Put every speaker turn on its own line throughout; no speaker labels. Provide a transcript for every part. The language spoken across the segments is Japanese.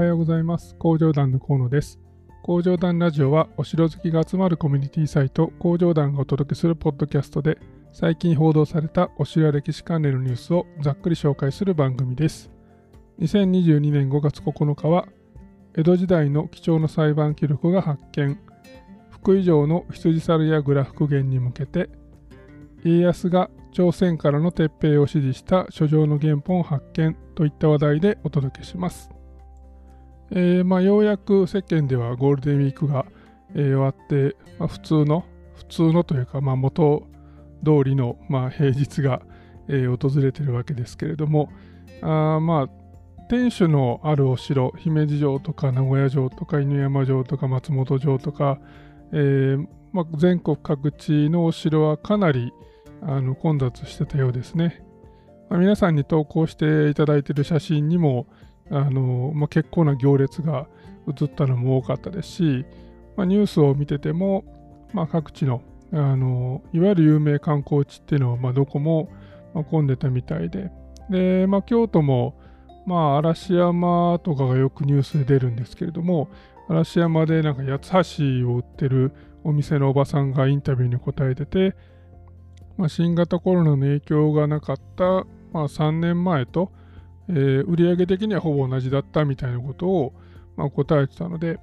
はようございます。工場団の河野です。工場団ラジオはお城好きが集まるコミュニティサイト工場団がお届けするポッドキャストで最近報道されたお城や歴史関連のニュースをざっくり紹介する番組です。2022年5月9日は江戸時代の貴重な裁判記録が発見。福井城の羊猿やグラ復元に向けて家康が朝鮮からの撤兵を指示した書状の原本を発見といった話題でお届けします。えー、まあ、ようやく世間ではゴールデンウィークが、えー、終わって、まあ、普通の、普通のというか、まあ、元通りの、まあ、平日が、えー、訪れてるわけですけれども、あまあ、天守のあるお城、姫路城とか名古屋城とか犬山城とか松本城とか、えーまあ、全国各地のお城はかなりあの混雑してたようですね。まあ、皆さんに投稿していただいている写真にもあの、まあ、結構な行列が映ったのも多かったですし、まあ、ニュースを見てても、まあ、各地のあのいわゆる有名観光地っていうのは、まあ、どこも、混んでたみたいで、で、まあ、京都も、まあ、嵐山とかがよくニュースで出るんですけれども、嵐山でなんか八橋を売ってるお店のおばさんがインタビューに答えてて、まあ、新型コロナの影響がなかった、まあ、3年前と、えー、売上的にはほぼ同じだったみたいなことを、まあ、答えてたので、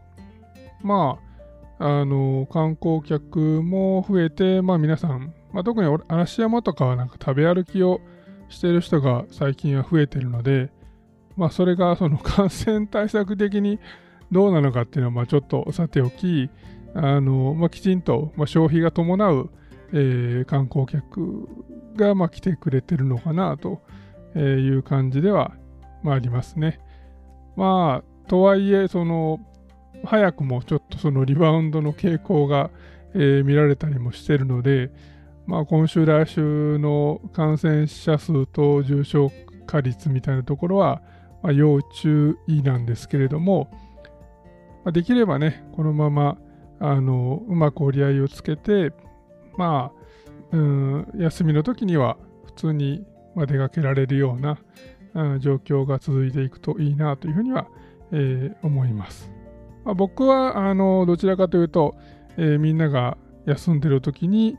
まあ、あの観光客も増えて、まあ、皆さん、まあ、特に嵐山とかはなんか食べ歩きをしてる人が最近は増えてるので、まあ、それがその 感染対策的にどうなのかっていうのはまあちょっとさておき、あのまあ、きちんとま消費が伴う、えー、観光客がま来てくれてるのかなという感じでは、まあ、ありますね。まあ、とはいえ、その、早くもちょっとそのリバウンドの傾向が、えー、見られたりもしてるので、まあ、今週、来週の感染者数と重症化率みたいなところは、まあ、要注意なんですけれども、まあ、できればね、このままあのうまく折り合いをつけて、まあ、うん、休みの時には普通に出かけられるような、うん、状況が続いていくといいなというふうには、えー、思います。まあ、僕はあのどちらかというと、えー、みんなが休んでる時に、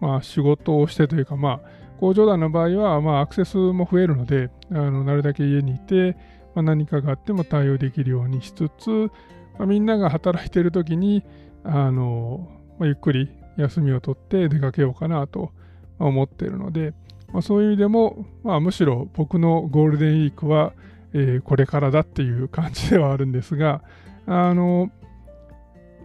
まあ、仕事をしてというか、まあ、工場団の場合は、まあ、アクセスも増えるので、あのなるだけ家にいて、まあ、何かがあっても対応できるようにしつつ、まあ、みんなが働いてる時に、あの、まあ、ゆっくり休みを取って出かけようかなと思っているので、まあ、そういう意味でも、まあ、むしろ僕のゴールデンウィークは、えー、これからだっていう感じではあるんですが、あの、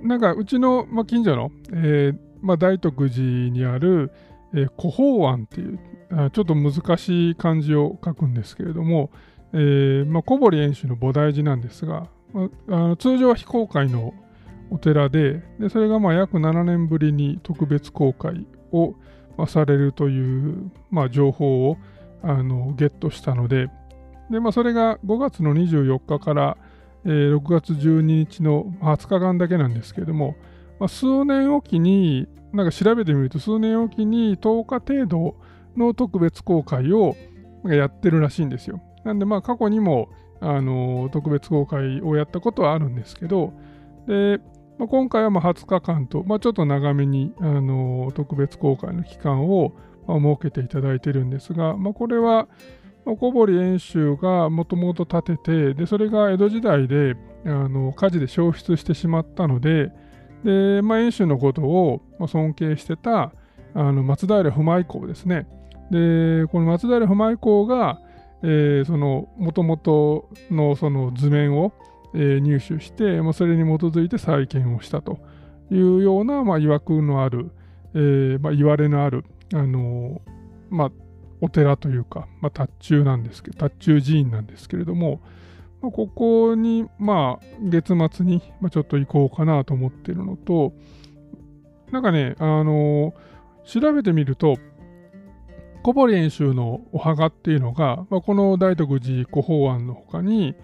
なんかうちの、まあ、近所の、えーまあ、大徳寺にある、えー、古法庵っていうあ、ちょっと難しい漢字を書くんですけれども、えーまあ、小堀遠州の菩提寺なんですが、まあ、あの通常は非公開のお寺ででそれがまあ約7年ぶりに特別公開を、されるという、まあ、情報をあのゲットしたのでで、まあ、それが5月の24日から、えー、6月12日の20日間だけなんですけれども、まあ、数年おきになんか調べてみると数年おきに10日程度の特別公開をやってるらしいんですよ。なんでまあ過去にもあの特別公開をやったことはあるんですけどでまあ、今回はま20日間と、まあ、ちょっと長めに、あの特別公開の期間を、ま設けていただいているんですが、まあ、これは、小堀遠州がもともと建ててでそれが江戸時代であの火事で消失してしまったのでで、まあ、遠州のことを尊敬してたあの松平不昧公ですね。でこの松平不昧公が、えー、そのもともとのその図面をえ、入手して、まあ、それに基づいて再建をしたというような、まあ、曰くのある、えーまあ、言われのある、あの、まあ、お寺というか、まあ、達中なんですけど、達中寺院なんですけれども、まあ、ここに、まあ、月末に、まあ、ちょっと行こうかなと思ってるのと、なんかね、あの、調べてみると、小堀演習のお墓っていうのが、まあ、この大徳寺古法案の他に、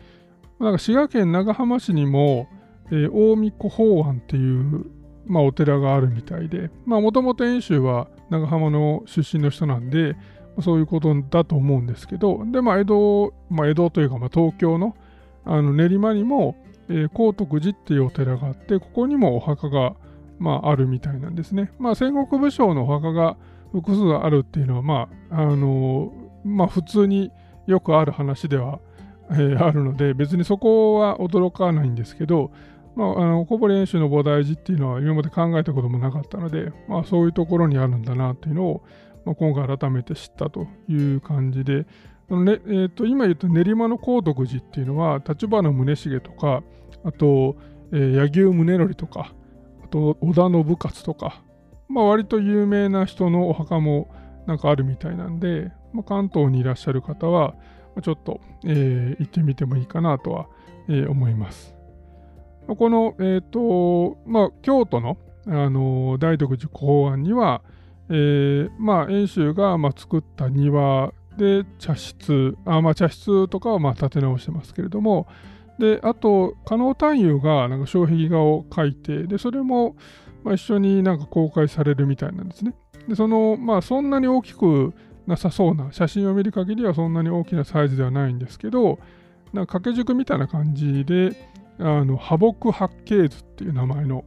なんか滋賀県長浜市にも、えー、近江古法庵っていう、まあ、お寺があるみたいで、もともと遠州は長浜の出身の人なんで、そういうことだと思うんですけど、で、まあ、江戸、まあ、江戸というか、まあ、東京の、あの練馬にも、えー、高徳寺っていうお寺があってここにもお墓が、まあ、あるみたいなんですね。まあ、戦国武将のお墓が複数あるっていうのは、まああのまあ、普通によくある話では、えー、あるので別にそこは驚かないんですけど、まあ、あの小堀演習の菩提寺っていうのは今まで考えたこともなかったので、まあ、そういうところにあるんだなっていうのを、まあ、今回改めて知ったという感じで、あのねえー、と今言った練馬の高徳寺っていうのは立花宗茂とかあと、えー、柳生宗則とかあと織田信勝とか、まあ、割と有名な人のお墓もなんかあるみたいなんで、まあ、関東にいらっしゃる方はちょっと、えー、行ってみてもいいかなとは、えー、思います。この、えーとまあ、京都の、あの大徳寺公安には、えーまあ、遠州が、まあ、作った庭で茶室あ、まあ、茶室とかはまあ建て直してますけれどもであと加納探幽がなんか障壁画を描いてでそれも、まあ、一緒になんか公開されるみたいなんですねでそのまあそんなに大きくなさそうな写真を見る限りはそんなに大きなサイズではないんですけどなんか掛け軸みたいな感じであの破木八景図っていう名前の、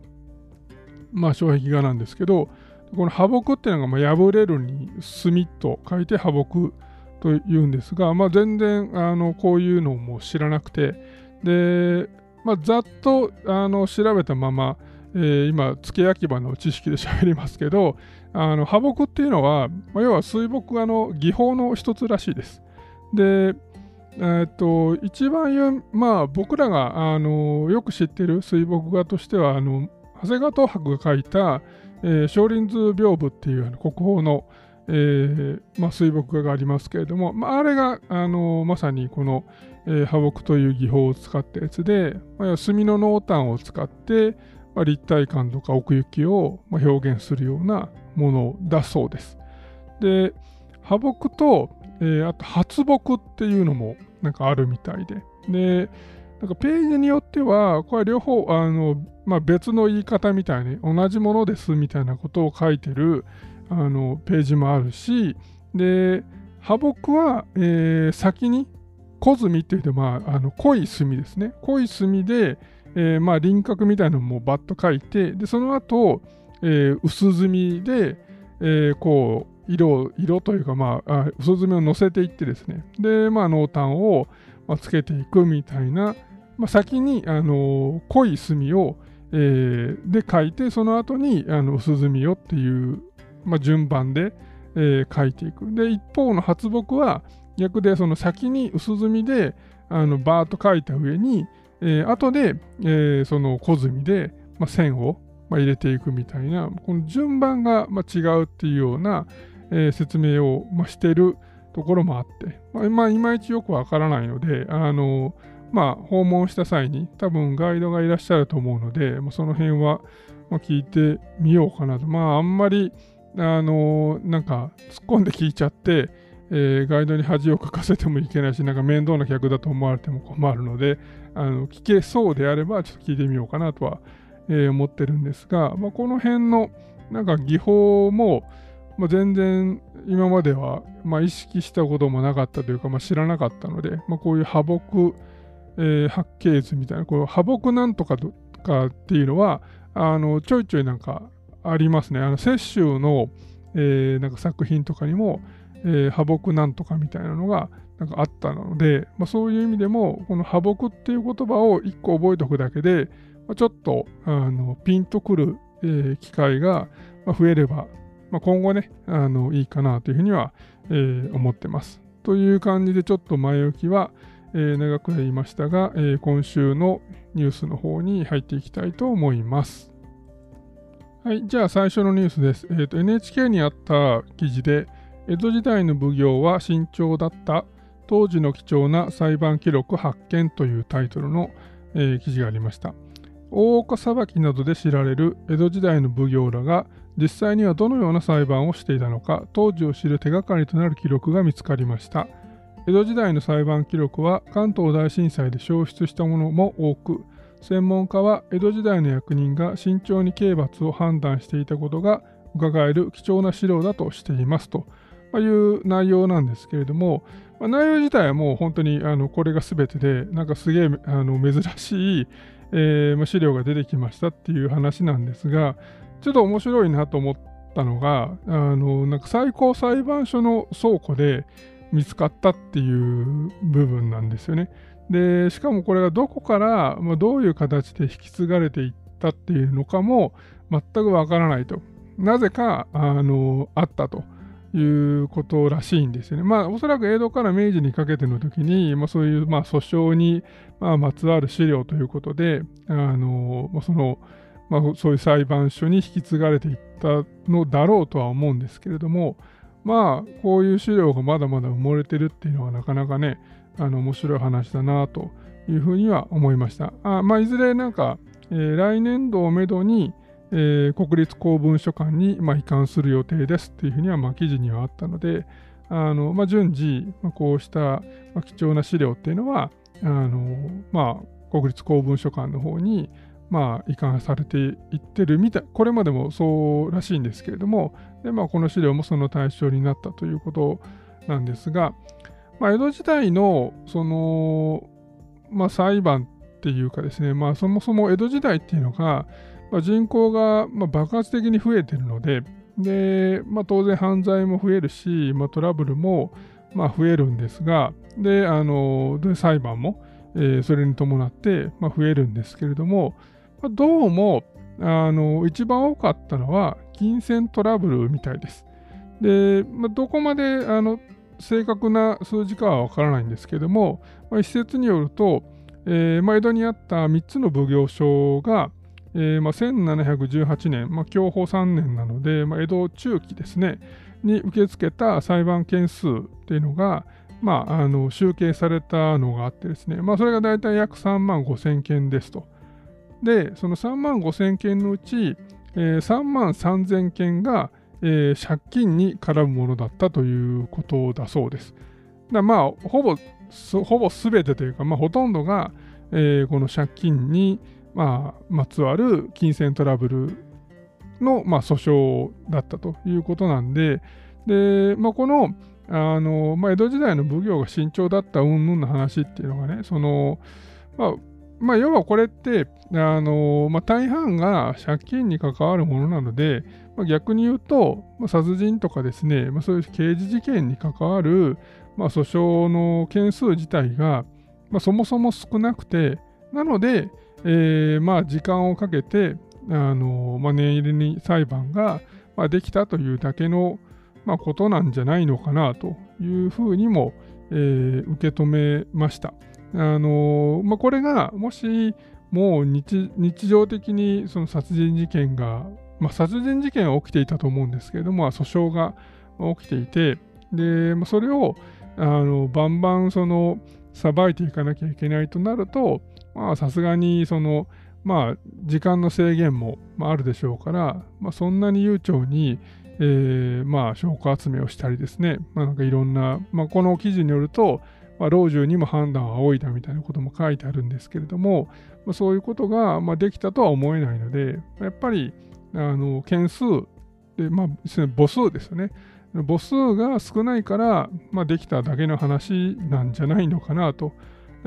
まあ、障壁画なんですけどこの破木っていうのがまあ破れるに墨と書いて破木というんですが、まあ、全然あのこういうのも知らなくてで、まあ、ざっとあの調べたまま、えー、今付け焼き場の知識で喋りますけどあの破木っていうのは、まあ、要は水墨画の技法の一つらしいです。でえー、と一番言う、まあ、僕らがあのよく知ってる水墨画としてはあの長谷川東博が描いた、えー、少林図屏風っていう国宝の、えーまあ、水墨画がありますけれども、まあ、あれがあのまさにこの、えー、破木という技法を使ったやつで、まあ、墨の濃淡を使って、まあ、立体感とか奥行きを、まあ、表現するようなものだそうです。で破木と、えー、あと発木っていうのもなんかあるみたいで。で、なんかページによっては、これ両方、あの、まあ、別の言い方みたいに、同じものですみたいなことを書いてるあのページもあるし、で、破木は、えー、先に、小墨っていうと、まあ、あの濃い墨ですね。濃い墨で、えー、まあ、輪郭みたいなのもバッと書いて、で、その後、えー、薄墨で、えー、こう、色色というか、まあ、あ薄墨を乗せていってですね、で、まあ、濃淡を、まあ、つけていくみたいな、まあ、先に、あの濃い墨を、えー、で書いて、その後にあの薄墨をっていう、まあ、順番で、えー、書いていく。で、一方の発木は逆で、その先に薄墨であのバーッと書いた上に、えー、後で、えー、その小墨で、まあ、線を、まあ、入れていくみたいな、この順番が、まあ、違うっていうような、えー、説明を、まあ、してるところもあって、まあ、まあ、いまいちよくわからないので、あのまあ、訪問した際に多分ガイドがいらっしゃると思うので、まあ、その辺は、まあ、聞いてみようかなと。まあ、あんまり、あのなんか突っ込んで聞いちゃって、えー、ガイドに恥をかかせてもいけないし、なんか面倒な客だと思われても困るので、あの聞けそうであれば、ちょっと聞いてみようかなとは、えー、思ってるんですが、まあ、この辺のなんか技法も、まあ、全然今までは、まあ、意識したこともなかったというか、まあ、知らなかったので、まあ、こういう破木、えー、八景図みたいな、こう破木なんとかとかっていうのは、あのちょいちょいなんかありますね。あの雪舟の、えー、なんか作品とかにも、えー、破木なんとかみたいなのがなんかあったので、まあ、そういう意味でも、この破木っていう言葉を1個覚えておくだけで、ちょっとあのピンとくる、えー、機会が増えればまあ、今後ね、あのいいかなというふうには、えー、思ってます。という感じでちょっと前置きは、えー、長くなりましたが、えー、今週のニュースの方に入っていきたいと思います。はい、じゃあ最初のニュースです。えーと、NHK にあった記事で、江戸時代の奉行は慎重だった当時の貴重な裁判記録発見というタイトルの、えー、記事がありました。大岡裁きなどで知られる江戸時代の奉行らが実際にはどのような裁判をしていたのか当時を知る手がかりとなる記録が見つかりました。江戸時代の裁判記録は関東大震災で消失したものも多く専門家は江戸時代の役人が慎重に刑罰を判断していたことが伺える貴重な資料だとしていますと。いう内容なんですけれども、内容自体はもう本当にあのこれが全てで、なんかすげえ珍しい、えー、資料が出てきましたっていう話なんですが、ちょっと面白いなと思ったのが、あのなんか最高裁判所の倉庫で見つかったっていう部分なんですよね。で、しかもこれがどこから、まあ、どういう形で引き継がれていったっていうのかも全くわからないと。なぜか、あの、あったと。いうことらしいんですよね。まあ、おそらく江戸から明治にかけての時に、まあ、そういう、まあ、訴訟に、まあ、まつわる資料ということで、あの、その、まあ、そういう裁判所に引き継がれていったのだろうとは思うんですけれども、まあ、こういう資料がまだまだ埋もれてるっていうのはなかなかね、あの面白い話だなというふうには思いました。あまあ、いずれなんか、えー、来年度をめどに、えー、国立公文書館に、まあ、移管する予定ですっていうふうには、まあ、記事にはあったので、あのまあ、順次、まあ、こうした、まあ、貴重な資料っていうのは、あのまあ、国立公文書館の方に、まあ、移管されていってるみたい、これまでもそうらしいんですけれども、でまあ、この資料もその対象になったということなんですが、まあ、江戸時代のその、まあ、裁判っていうかですね、まあ、そもそも江戸時代っていうのが、まあ、人口がま爆発的に増えているので、でまあ、当然犯罪も増えるし、まあ、トラブルもま増えるんですが、であので裁判も、え、それに伴ってま増えるんですけれども、まどうもあの一番多かったのは金銭トラブルみたいです。で、ま、どこまであの正確な数字かはわからないんですけれども、まあ、一説によると、えー、江戸にあった3つの奉行所が、えーまあ、1718年、まあ、享保3年なので、まあ、江戸中期ですね、に受け付けた裁判件数っていうのが、まあ、あの集計されたのがあってですね、まあ、それが大体約3万5千件ですと。で、その3万5千件のうち、えー、3万3千件が、えー、借金に絡むものだったということだそうです。だまあ、ほぼ、ほぼ全てというか、まあ、ほとんどが、えー、この借金に、まあ、まつわる金銭トラブルの、まあ、訴訟だったということなんで、で、まあ、この、あの、まあ、江戸時代の奉行が慎重だった云々の話っていうのがね、その、まあ、まあ、要はこれって、あのまあ、大半が借金に関わるものなので、まあ、逆に言うと、まあ、殺人とかですね、まあ、そういう刑事事件に関わる、まあ、訴訟の件数自体が、まあ、そもそも少なくて、なので、えー、まあ時間をかけて、あのまあ、念入りに裁判が、まあ、できたというだけの、まあ、ことなんじゃないのかなというふうにも、えー、受け止めました。あのまあ、これがもしもう日常的にその殺人事件が、まあ、殺人事件は起きていたと思うんですけれども、訴訟が起きていて、で、まあ、それをあのバンバンそのさばいていかなきゃいけないとなると、まあさすがにその、まあ、時間の制限もあるでしょうから、まあ、そんなに悠長に、えー、まあ、証拠集めをしたりですね、まあ、なんかいろんな、まあ、この記事によると、まあ、老中にも判断を仰いだみたいなことも書いてあるんですけれども、まあ、そういうことが、まあ、できたとは思えないので、やっぱり、あの、件数で、まあ、母数ですよね。母数が少ないから、まあ、できただけの話なんじゃないのかなと。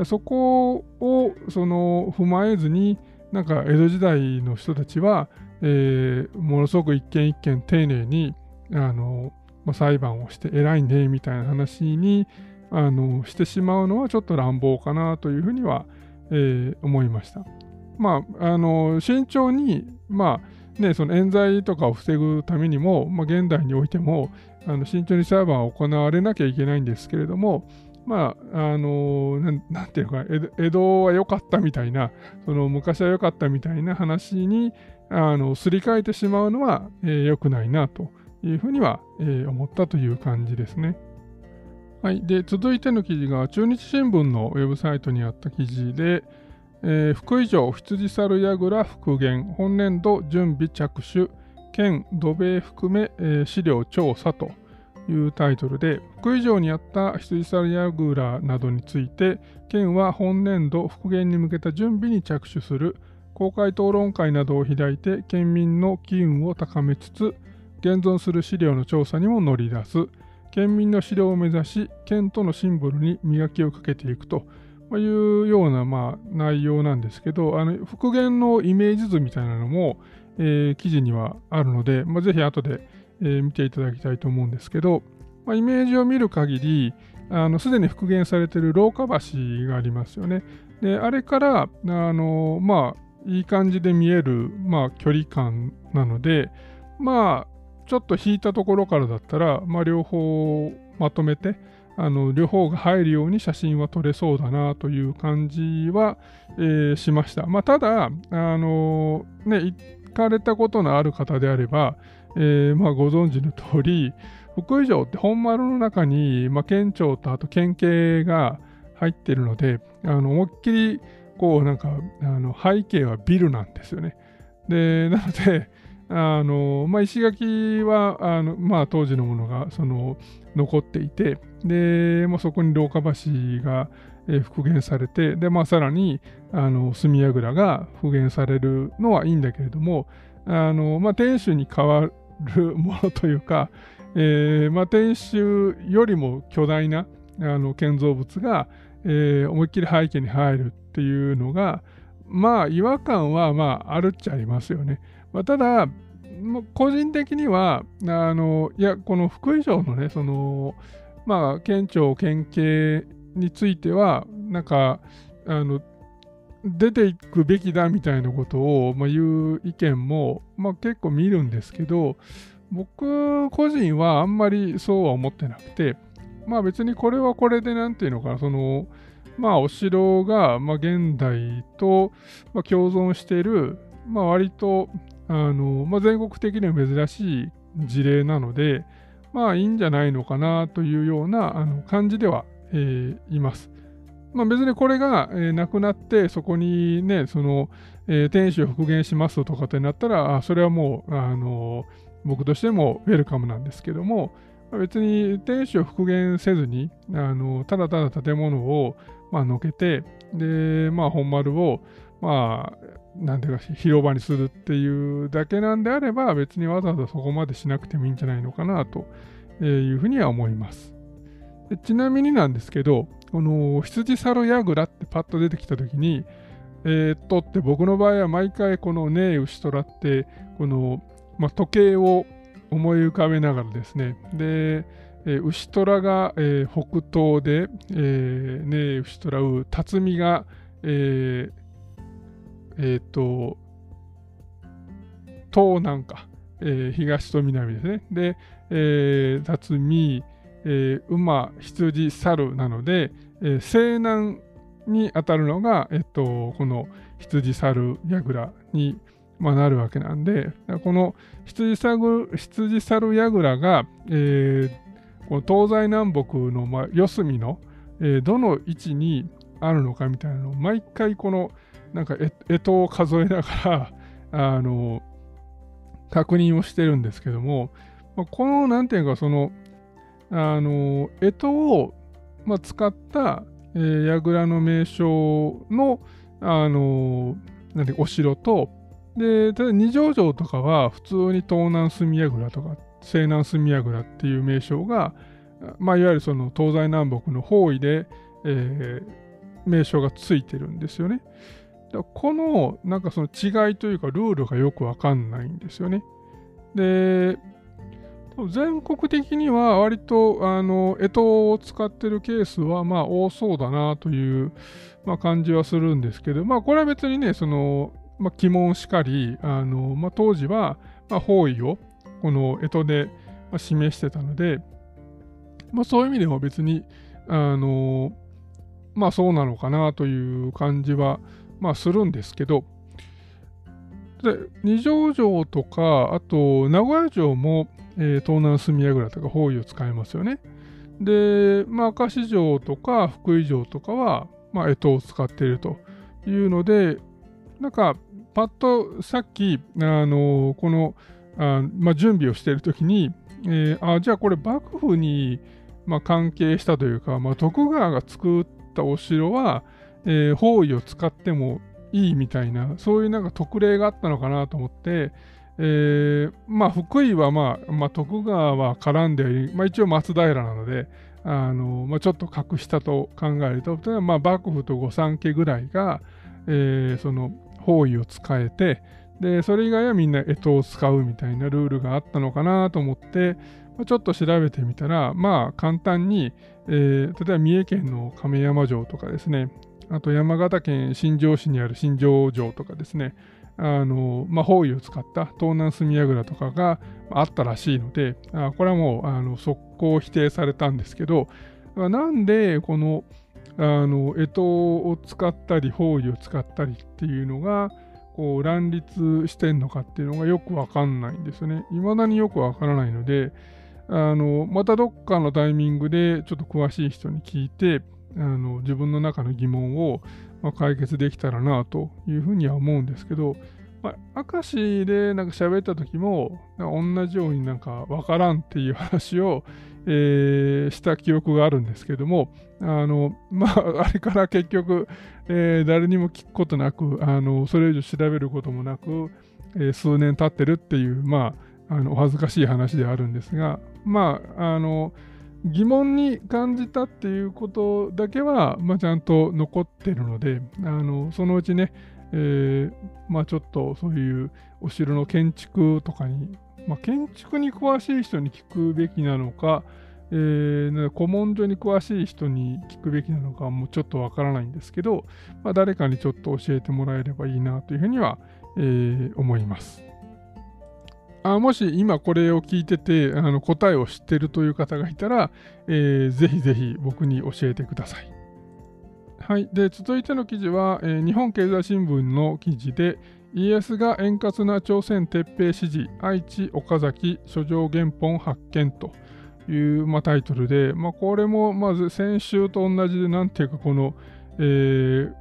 そこをその踏まえずに、なんか江戸時代の人たちは、えー、ものすごく一件一件丁寧にあの、まあ、裁判をして偉いねみたいな話にあのしてしまうのはちょっと乱暴かなというふうには、えー、思いました。まあ、あの慎重に、まあね、その冤罪とかを防ぐためにも、まあ、現代においてもあの慎重に裁判を行われなきゃいけないんですけれども、まあ、あのな、なんていうか、江戸は良かったみたいな、その昔は良かったみたいな話に、あの、すり替えてしまうのは、えー、良くないなというふうには、えー、思ったという感じですね。はい。で、続いての記事が、中日新聞のウェブサイトにあった記事で、えー、福井城羊猿櫓復元、本年度準備着手、県土塀含め、えー、資料調査というタイトルで、福井城にあった羊猿櫓などについて、県は本年度復元に向けた準備に着手する公開討論会などを開いて、県民の機運を高めつつ、現存する資料の調査にも乗り出す、県民の指導を目指し、県とのシンボルに磨きをかけていくというような、まあ、内容なんですけど、あの復元のイメージ図みたいなのも、えー、記事にはあるので、まあ、ぜひ後で、え、見ていただきたいと思うんですけど、まあ、イメージを見る限り、すでに復元されている廊下橋がありますよね。で、あれから、あのまあ、いい感じで見える、まあ、距離感なので、まあ、ちょっと引いたところからだったら、まあ、両方まとめて、あの両方が入るように写真は撮れそうだなという感じは、えー、しました。まあ、ただ、あのね、行かれたことのある方であれば、えー、まあ、ご存知の通り、福井城って本丸の中に、まあ、県庁とあと県警が入ってるので、あの思いっきりこうなんかあの背景はビルなんですよね。で、なので、あのまあ、石垣はあの、まあ、当時のものがその残っていて、で、まあ、そこに廊下橋が、復元されて、で、まあ、さらにあの墨櫓が復元されるのはいいんだけれども、あのまあ、天守に代わるるものというか、えーまあ、天守よりも巨大なあの建造物が、えー、思いっきり背景に入るっていうのが、まあ違和感はまああるっちゃいますよね。まあ、ただ、個人的には、あのいや、この福井城のね、その、まあ、県庁、県警については、なんか、あの、出ていくべきだみたいなことを、まあ、言う意見も、まあ、結構見るんですけど、僕個人はあんまりそうは思ってなくて、まあ別にこれはこれでなんていうのかな、その、まあお城が、まあ、現代と、まあ、共存している、まあ割と、あの、まあ、全国的には珍しい事例なので、まあいいんじゃないのかなというようなあの感じでは、えー、います。まあ、別にこれが、えー、なくなってそこにねその、えー、天守を復元しますとかってなったらあそれはもうあの僕としてもウェルカムなんですけども別に天守を復元せずにあのただただ建物を、まあのけてで、まあ、本丸をまあなんていうか広場にするっていうだけなんであれば別にわざわざそこまでしなくてもいいんじゃないのかなというふうには思います。ちなみになんですけど、この羊猿櫓ってパッと出てきたときに、えー、っとって僕の場合は毎回このねえ牛虎ってこの、まあ、時計を思い浮かべながらですねで、えー、牛虎が、えー、北東で、えー、ねえ牛虎う辰巳がえー、えー、っと東南か、えー、東と南ですね。で、えー、辰巳えー、馬、羊、猿なので、えー、西南に当たるのが、えっと、この羊、猿、櫓に、まあ、なるわけなんで、この羊、猿、羊猿櫓が、えー、東西南北の、まあ、四隅の、えー、どの位置にあるのかみたいなのを毎回このなんか干支を数えながら あの確認をしてるんですけども、まあ、このなんていうかそのあの、干支を、まあ、使った、えー、櫓の名称の、あのなんてお城と、で、ただ二条城とかは普通に東南隅櫓とか西南隅櫓っていう名称が、まあ、いわゆるその東西南北の方位で、えー、名称がついてるんですよね。このなんかその違いというかルールがよくわかんないんですよね。で、全国的には割とあの干支を使ってるケースはまあ多そうだなという、まあ、感じはするんですけど、まあ、これは別にね、その、まあ、鬼門しかり、あのまあ、当時は、まあ、方位をこの干支で、示してたので、まあ、そういう意味でも別に、あのまあそうなのかなという感じは、まあ、するんですけど、で二条城とか、あと名古屋城も、えー、東南隅櫓とか方位を使いますよね。で、まあ、明石城とか福井城とかは、まあ、干支を使っているというので、なんか、パッとさっき、あのこの、あまあ、準備をしているときに、えー、あじゃあこれ幕府に、まあ、関係したというか、まあ、徳川が作ったお城は、えー、方位を使ってもいいみたいな、そういうなんか特例があったのかなと思って、えー、まあ、福井は、まあ、まあ、徳川は絡んでおり、まあ、一応松平なので、あのまあ、ちょっと格下と考えると、例えばまあ幕府と御三家ぐらいが、えー、その方位を使えて、で、それ以外はみんな干支を使うみたいなルールがあったのかなと思って、まあ、ちょっと調べてみたら、まあ簡単に、えー、例えば三重県の亀山城とかですね、あと山形県新庄市にある新庄城とかですね、あの、まあ、方位を使った東南隅櫓とかがあったらしいので、あこれはもうあの速攻否定されたんですけど、なんでこのあの干支を使ったり方位を使ったりっていうのがこう乱立してんのかっていうのがよくわかんないんですよね。未だによくわからないので、あのまたどっかのタイミングでちょっと詳しい人に聞いて、あの自分の中の疑問をまあ、解決できたらなというふうには思うんですけど、まあ、明石でなんか喋った時も、同じようになんかわからんっていう話を、えー、した記憶があるんですけども、あの、まあ、あれから結局、えー、誰にも聞くことなく、あの、それ以上調べることもなく、えー、数年経ってるっていう、まあ、あの、お恥ずかしい話であるんですが、まあ、あの、疑問に感じたっていうことだけは、まあ、ちゃんと残ってるので、あのそのうちね、えー、まあ、ちょっとそういうお城の建築とかに、まあ、建築に詳しい人に聞くべきなのか、えー、古文書に詳しい人に聞くべきなのかもうちょっとわからないんですけど、まあ、誰かにちょっと教えてもらえればいいなというふうには、えー、思います。あもし今これを聞いててあの答えを知ってるという方がいたら、えー、ぜひぜひ僕に教えてください。はい、で続いての記事は、えー、日本経済新聞の記事で家康が円滑な朝鮮撤兵指示愛知岡崎書状原本発見という、まあ、タイトルで、まあ、これもまず先週と同じでなんていうかこの、えー、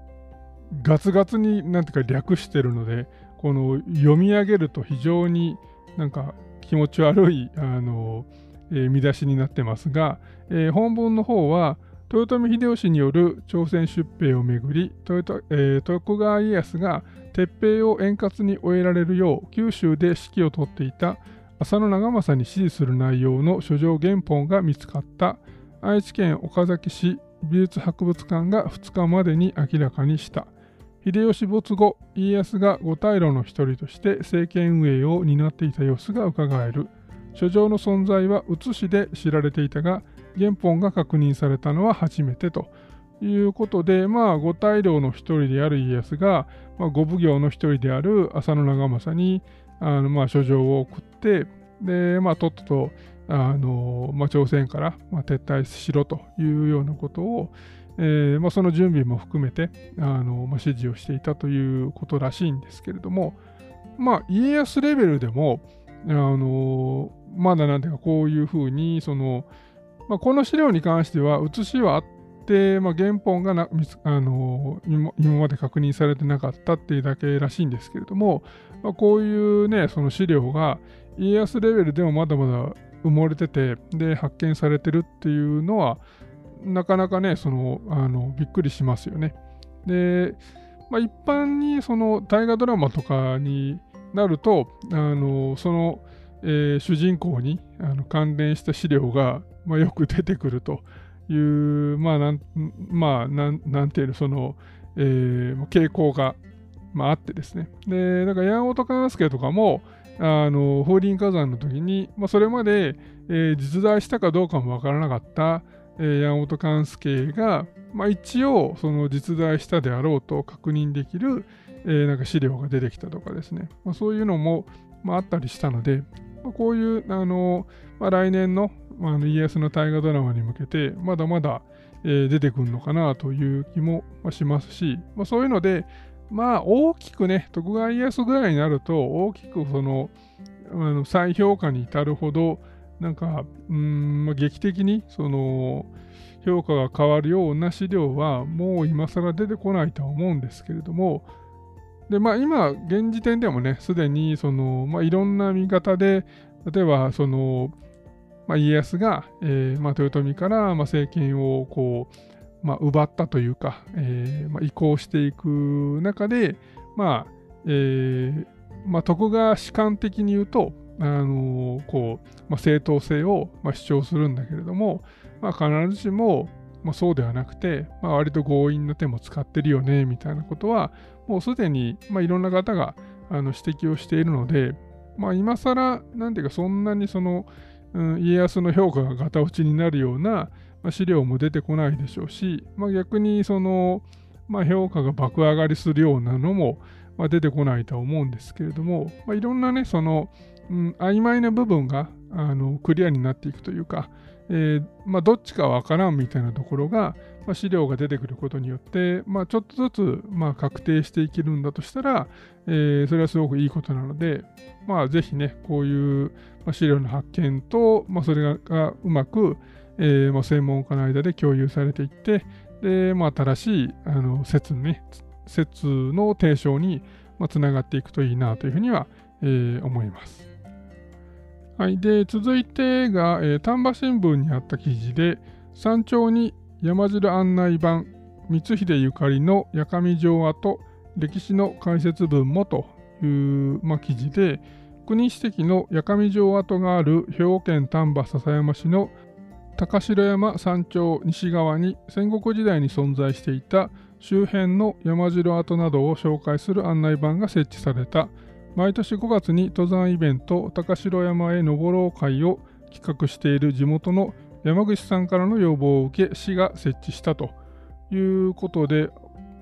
ガツガツになんていうか略してるのでこの読み上げると非常になんか気持ち悪い、あの、えー、見出しになってますが、えー、本文の方は、豊臣秀吉による朝鮮出兵をめぐり、豊,、えー、徳川家康が撤兵を円滑に終えられるよう九州で指揮を執っていた浅野長政に指示する内容の書状原本が見つかった愛知県岡崎市美術博物館が2日までに明らかにした。秀吉没後、家康が五大老の一人として政権運営を担っていた様子がうかがえる。書状の存在は写しで知られていたが、原本が確認されたのは初めてということで、まあ、五大老の一人である家康が、まあ、五奉行の一人である浅野長政にあの、まあ、書状を送って、で、まあ、とっととあの、まあ、朝鮮から、まあ、撤退しろというようなことを、えーまあ、その準備も含めてあの、まあ、指示をしていたということらしいんですけれども、まあ、家康レベルでも、あのまだなんていうかこういうふうにその、まあ、この資料に関しては写しはあって、まあ、原本がなあの今まで確認されてなかったっていうだけらしいんですけれども、まあ、こういうねその資料が家康レベルでもまだまだ埋もれててで発見されてるっていうのはなかなかね、その、あの、びっくりしますよね。で、まあ、一般にその大河ドラマとかになると、あの、その、えー、主人公にあの関連した資料が、まあ、よく出てくるという、まあ、なん、まあ、なん、なんていうの、その、えー、傾向が、まあ、あってですね。で、だから山本勘介とかも、あの、風林火山の時に、まあ、それまで、えー、実在したかどうかもわからなかった、え、山本勘介が、まあ、一応その実在したであろうと確認できる、えー、なんか資料が出てきたとかですね、まあ、そういうのも、まあ、あったりしたので、まあ、こういうあの、まあ、来年の,、まあ、の家康の大河ドラマに向けてまだまだ、えー、出てくるのかなという気もしますし、まあ、そういうのでまあ大きくね徳川家康ぐらいになると大きくそのあの再評価に至るほどなんか、うん、まあ、劇的にその評価が変わるような資料はもう今更出てこないとは思うんですけれども、で、まあ今、現時点でもね、すでにその、まあ、いろんな見方で、例えばその、まあ、家康が、えーまあ、豊臣から、まあ、政権をこう、まあ、奪ったというか、えーまあ、移行していく中で、まあえーまあ、徳川士官的に言うと、あのこうまあ、正当性を、まあ、主張するんだけれども、まあ、必ずしも、まあ、そうではなくて、まあ、割と強引な手も使ってるよねみたいなことはもうすでに、まあ、いろんな方があの指摘をしているので、まあ、今更なんていうかそんなにその、うん、家康の評価がガタ落ちになるような、まあ、資料も出てこないでしょうし、まあ、逆にその、まあ、評価が爆上がりするようなのも、まあ、出てこないとは思うんですけれども、まあ、いろんなねそのうん、曖昧な部分があのクリアになっていくというか、えー、まあ、どっちかわからんみたいなところが、まあ、資料が出てくることによって、まあ、ちょっとずつ、ま確定していけるんだとしたら、えー、それはすごくいいことなので、まあ、ぜひね、こういう、ま資料の発見と、まそれがうまく、えー、ま専門家の間で共有されていって、で、まあ、新しいあの説,、ね、説の提唱につながっていくといいなというふうには、えー、思います。はい、で続いてが、えー、丹波新聞にあった記事で山頂に山城案内板光秀ゆかりの八上城跡歴史の解説文もという、まあ、記事で国史跡の八上城跡がある兵庫県丹波篠山市の高城山山頂西側に戦国時代に存在していた周辺の山城跡などを紹介する案内板が設置された。毎年5月に登山イベント高城山へ登ろう会を企画している地元の山口さんからの要望を受け市が設置したということで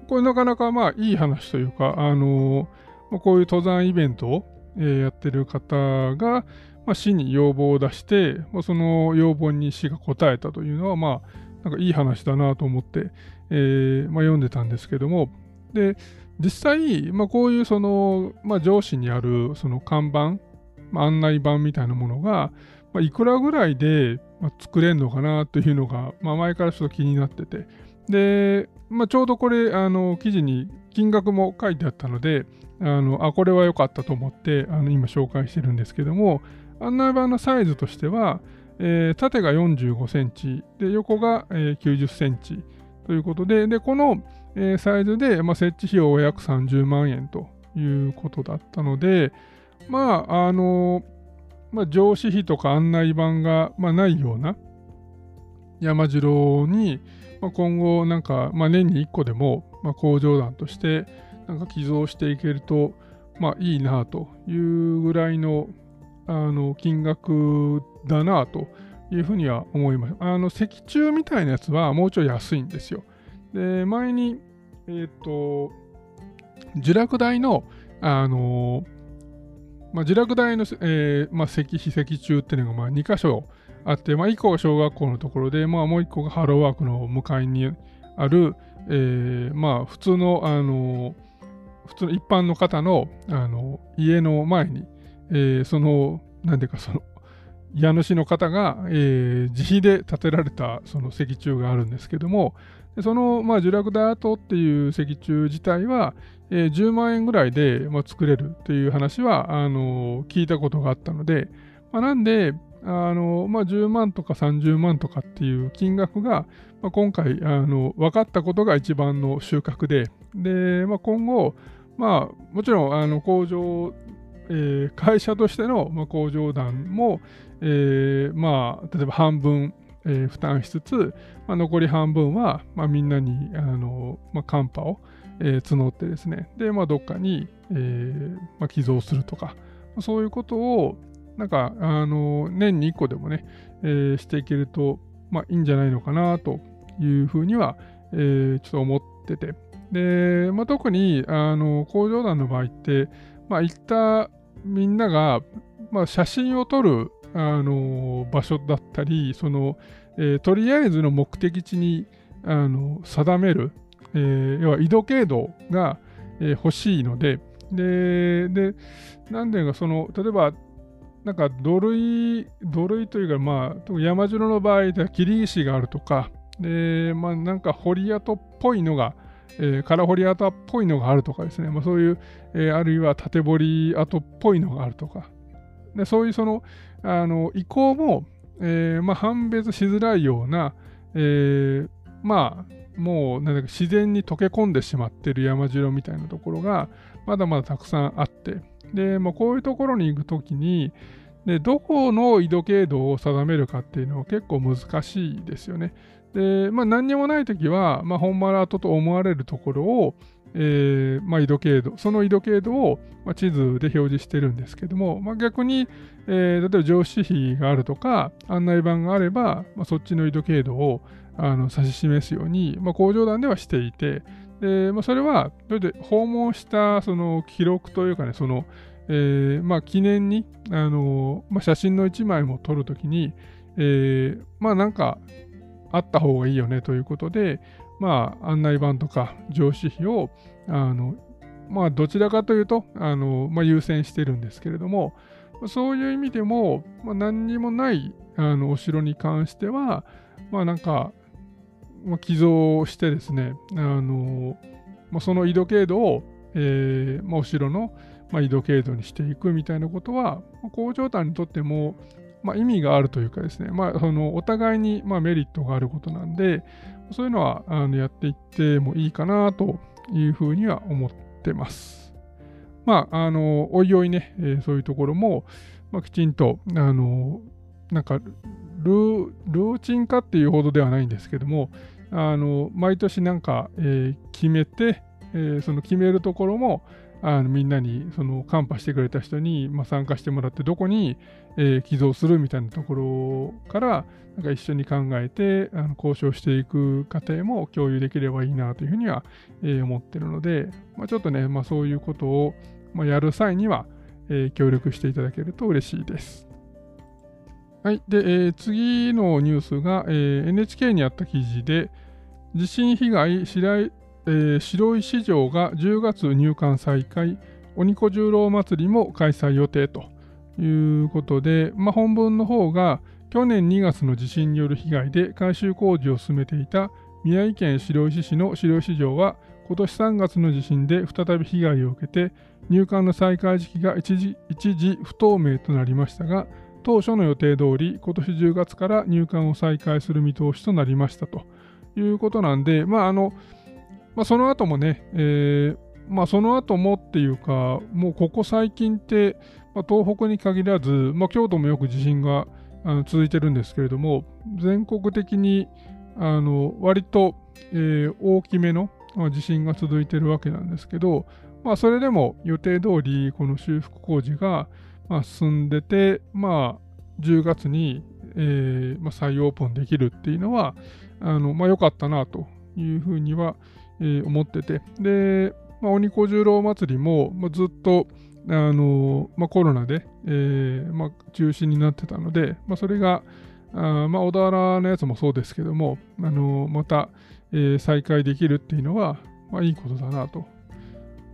これなかなかまあいい話というか、あの、こういう登山イベントを、やってる方が、市に要望を出して、その要望に市が応えたというのはまあなんかいい話だなと思って、読んでたんですけどもで実際、まあ、こういうその、まあ、上司にあるその看板、まあ、案内板みたいなものが、まあ、いくらぐらいで、作れるのかなというのが、まあ、前からちょっと気になってて、で、まあ、ちょうどこれ、あの記事に金額も書いてあったので、あのあこれは良かったと思ってあの今紹介してるんですけども、案内板のサイズとしては、えー、縦が45センチで横が、えー、90センチということで、でこの、えー、サイズで、まあ、設置費用は約30万円ということだったので、まあ、あのまあ、上司費とか案内板が、まあ、ないような山城に、まあ、今後、なんか、まあ、年に1個でも、まあ、工場団として、なんか寄贈していけると、まあ、いいなというぐらいのあの金額だなというふうには思います。あの石柱みたいなやつはもうちょい安いんですよ。で、前に、えっ、ー、と、受落台の、あのまあ、受落台の、えーまあ、石碑、石柱っていうのがまあ2箇所あって、まあ、1個が小学校のところで、まあ、もう1個がハローワークの向かいにある、えー、まあ、普通の、あの普通の一般の方のあの家の前に、えー、その、なんていうか、その、家主の方が、えー、自費で建てられたその石柱があるんですけども、その、まあ、ジュラクダートっていう石柱自体は、えー、10万円ぐらいで、まあ、作れるっていう話はあの聞いたことがあったので、まあ、なんで、あのまあ、10万とか30万とかっていう金額が、まあ、今回あの分かったことが一番の収穫で、でまあ、今後、まあ、もちろんあの工場、えー、会社としての、まあ、工場団も、えーまあ、例えば半分えー、負担しつつ、まあ、残り半分は、まあ、みんなにあの、まあ、カンパを、えー、募ってですね、で、まあ、どっかに、えーまあ、寄贈するとか、そういうことを、なんか、あの年に1個でもね、えー、していけると、まあ、いいんじゃないのかなというふうには、えー、ちょっと思ってて、で、まあ、特にあの工場団の場合って、まあ、行ったみんなが、まあ、写真を撮るあの場所だったりその、えー、とりあえずの目的地にあの定める、えー、要は緯度経度が、えー、欲しいのでででなんでかその例えばなんか土塁土塁というかまあ山城の場合では切石があるとかでまあなんか堀跡っぽいのがえー、空堀跡っぽいのがあるとかですね、まあ、そういう、えー、あるいは縦堀跡っぽいのがあるとか、でそういうその、あの移行も、えーまあ、判別しづらいような、えー、まあもうなんだか自然に溶け込んでしまってる山城みたいなところがまだまだたくさんあってで、まあ、こういうところに行くときに、でどこの緯度経度を定めるかっていうのは結構難しいですよね。で、まあ、何にもないときは、まあ、本丸跡と思われるところを、えーまあ、緯度経度、その緯度経度を、ま、地図で表示してるんですけども、まあ、逆に、えー、例えば上司比があるとか、案内板があれば、まあ、そっちの緯度経度をあの指し示すように、まあ、工場団ではしていて、でまあ、それは、訪問したその記録というかね、その、えーまあ、記念に、あのまあ、写真の1枚も撮るときに、えー、まあなんかあった方がいいよねということで、まあ、案内板とか上司費をあの、まあ、どちらかというとあの、まあ、優先してるんですけれども、そういう意味でも、まあ、何にもないあのお城に関しては、まあなんか、まあ、寄贈してですね、あのまあ、その緯度経度を、えーまあ、お城の、まあ、緯度経度にしていくみたいなことは、工場団にとっても、まあ、意味があるというかですね、まあ、そのお互いに、まあ、メリットがあることなんで、そういうのはあのやっていってもいいかなというふうには思ってます。まあ、あの、おいおいね、えー、そういうところも、まあ、きちんと、あの、なんかル、ルーチン化っていうほどではないんですけども、あの、毎年なんか、えー、決めて、えー、その決めるところも、あのみんなにそのカンパしてくれた人に、まあ、参加してもらってどこに、えー、寄贈するみたいなところからなんか一緒に考えてあの交渉していく過程も共有できればいいなというふうには、えー、思ってるので、まあ、ちょっとね、まあ、そういうことを、まあ、やる際には、えー、協力していただけると嬉しいです。はい。で、えー、次のニュースが、えー、NHK にあった記事で、地震被害白えー、白石城が10月入館再開、鬼子十郎祭りも開催予定ということで、まあ、本文の方が去年2月の地震による被害で改修工事を進めていた宮城県白石市の白石城は今年3月の地震で再び被害を受けて入館の再開時期が一時一時不透明となりましたが当初の予定通り今年10月から入館を再開する見通しとなりましたということなんで、まあ、あのまあ、その後もね、えー、まあ、その後もっていうか、もうここ最近って、まあ、東北に限らず、まあ、京都もよく地震があの続いてるんですけれども、全国的にあの割と、えー、大きめの地震が続いてるわけなんですけど、まあ、それでも予定通りこの修復工事が、ま、進んでて、まあ、10月に、えま、再オープンできるっていうのは、あのまあ、良かったなというふうには、え、思ってて、で、まあ、鬼小十郎祭りも、ま、ずっと、あのまあ、コロナで、えーまあ、中止になってたので、まあ、それが、あまあ、小田原のやつもそうですけども、あのまた、えー、再開できるっていうのは、まあ、いいことだなと。